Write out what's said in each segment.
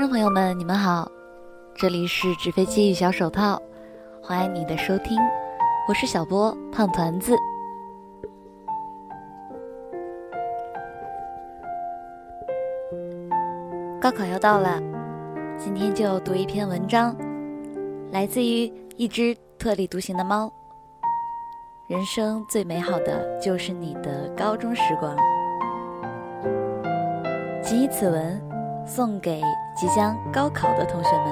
听众朋友们，你们好，这里是纸飞机与小手套，欢迎你的收听，我是小波胖团子。高考要到了，今天就读一篇文章，来自于一只特立独行的猫。人生最美好的就是你的高中时光。谨以此文送给即将高考的同学们。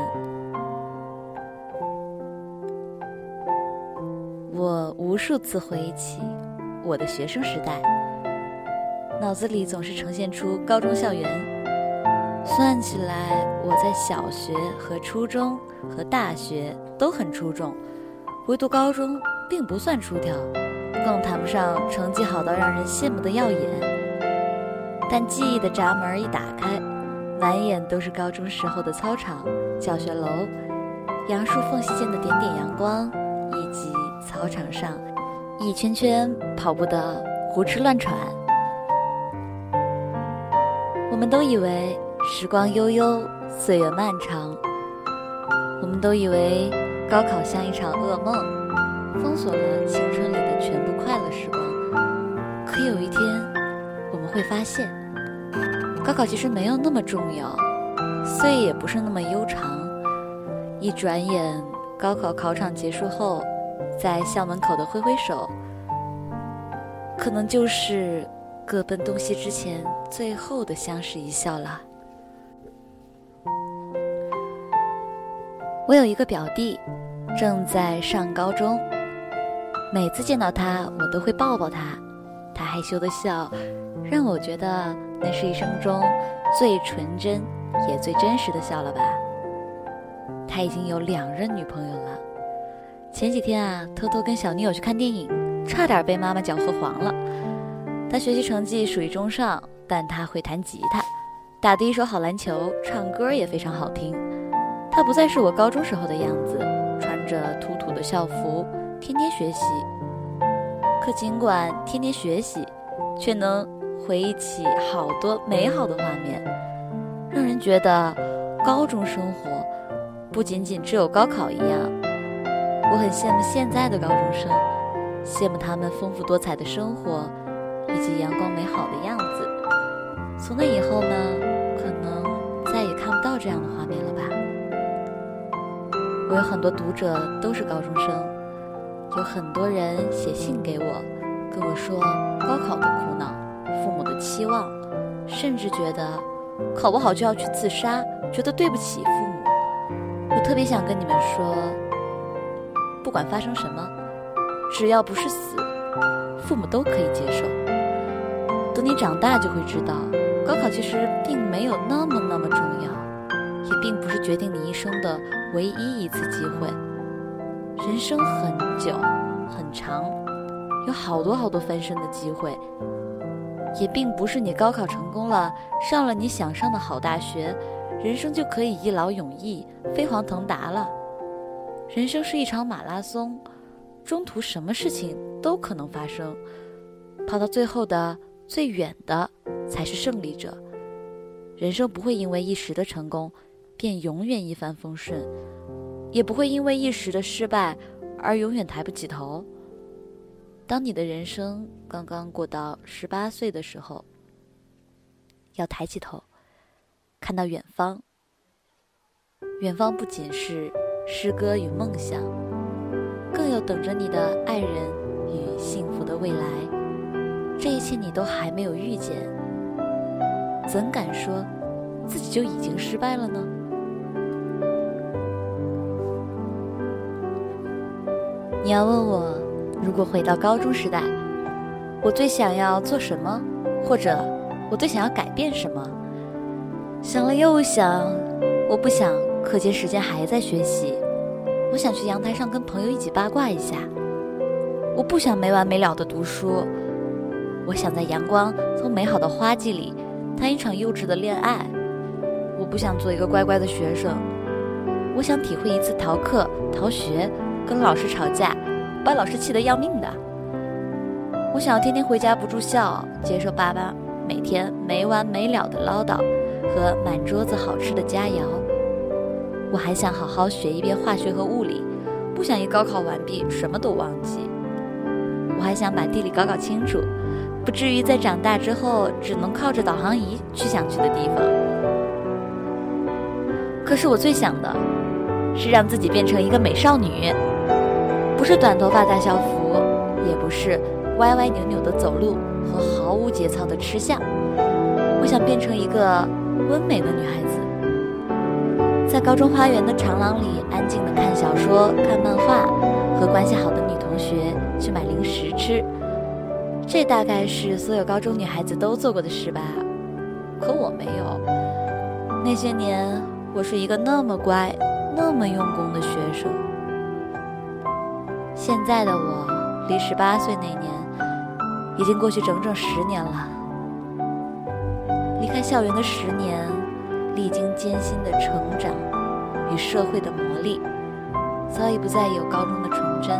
我无数次回忆起我的学生时代，脑子里总是呈现出高中校园。算起来，我在小学和初中和大学都很出众，唯独高中。并不算出挑，更谈不上成绩好到让人羡慕的耀眼。但记忆的闸门一打开，满眼都是高中时候的操场、教学楼、杨树缝隙间的点点阳光，以及操场上一圈圈跑步的胡吃乱喘。我们都以为时光悠悠，岁月漫长。我们都以为高考像一场噩梦。封锁了青春里的全部快乐时光。可有一天，我们会发现，高考其实没有那么重要，岁月也不是那么悠长。一转眼，高考考场结束后，在校门口的挥挥手，可能就是各奔东西之前最后的相视一笑了。我有一个表弟，正在上高中。每次见到他，我都会抱抱他，他害羞的笑，让我觉得那是一生中最纯真也最真实的笑了吧。他已经有两任女朋友了，前几天啊，偷偷跟小女友去看电影，差点被妈妈搅和黄了。他学习成绩属于中上，但他会弹吉他，打的一手好篮球，唱歌也非常好听。他不再是我高中时候的样子，穿着土土的校服。天天学习，可尽管天天学习，却能回忆起好多美好的画面，让人觉得高中生活不仅仅只有高考一样。我很羡慕现在的高中生，羡慕他们丰富多彩的生活以及阳光美好的样子。从那以后呢，可能再也看不到这样的画面了吧。我有很多读者都是高中生。有很多人写信给我，跟我说高考的苦恼、父母的期望，甚至觉得考不好就要去自杀，觉得对不起父母。我特别想跟你们说，不管发生什么，只要不是死，父母都可以接受。等你长大就会知道，高考其实并没有那么那么重要，也并不是决定你一生的唯一一次机会。人生很久很长，有好多好多翻身的机会，也并不是你高考成功了，上了你想上的好大学，人生就可以一劳永逸、飞黄腾达了。人生是一场马拉松，中途什么事情都可能发生，跑到最后的最远的才是胜利者。人生不会因为一时的成功，便永远一帆风顺。也不会因为一时的失败而永远抬不起头。当你的人生刚刚过到十八岁的时候，要抬起头，看到远方。远方不仅是诗歌与梦想，更有等着你的爱人与幸福的未来。这一切你都还没有遇见，怎敢说自己就已经失败了呢？你要问我，如果回到高中时代，我最想要做什么，或者我最想要改变什么？想了又想，我不想课间时间还在学习，我想去阳台上跟朋友一起八卦一下。我不想没完没了的读书，我想在阳光从美好的花季里谈一场幼稚的恋爱。我不想做一个乖乖的学生，我想体会一次逃课、逃学。跟老师吵架，把老师气得要命的。我想要天天回家不住校，接受爸妈每天没完没了的唠叨，和满桌子好吃的佳肴。我还想好好学一遍化学和物理，不想一高考完毕什么都忘记。我还想把地理搞搞清楚，不至于在长大之后只能靠着导航仪去想去的地方。可是我最想的，是让自己变成一个美少女，不是短头发大校服，也不是歪歪扭扭的走路和毫无节操的吃相。我想变成一个温美的女孩子。在高中花园的长廊里，安静的看小说、看漫画，和关系好的女同学去买零食吃。这大概是所有高中女孩子都做过的事吧。可我没有。那些年，我是一个那么乖、那么用功的学生。现在的我，离十八岁那年，已经过去整整十年了。离开校园的十年。历经艰辛的成长与社会的磨砺，早已不再有高中的纯真。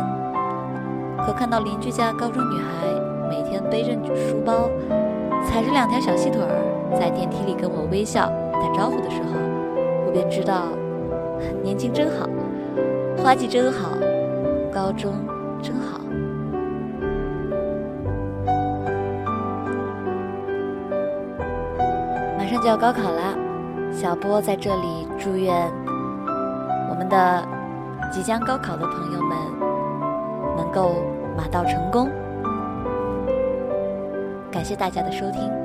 可看到邻居家高中女孩每天背着书包，踩着两条小细腿儿，在电梯里跟我微笑打招呼的时候，我便知道，年轻真好，花季真好，高中真好。马上就要高考啦！小波在这里祝愿我们的即将高考的朋友们能够马到成功。感谢大家的收听。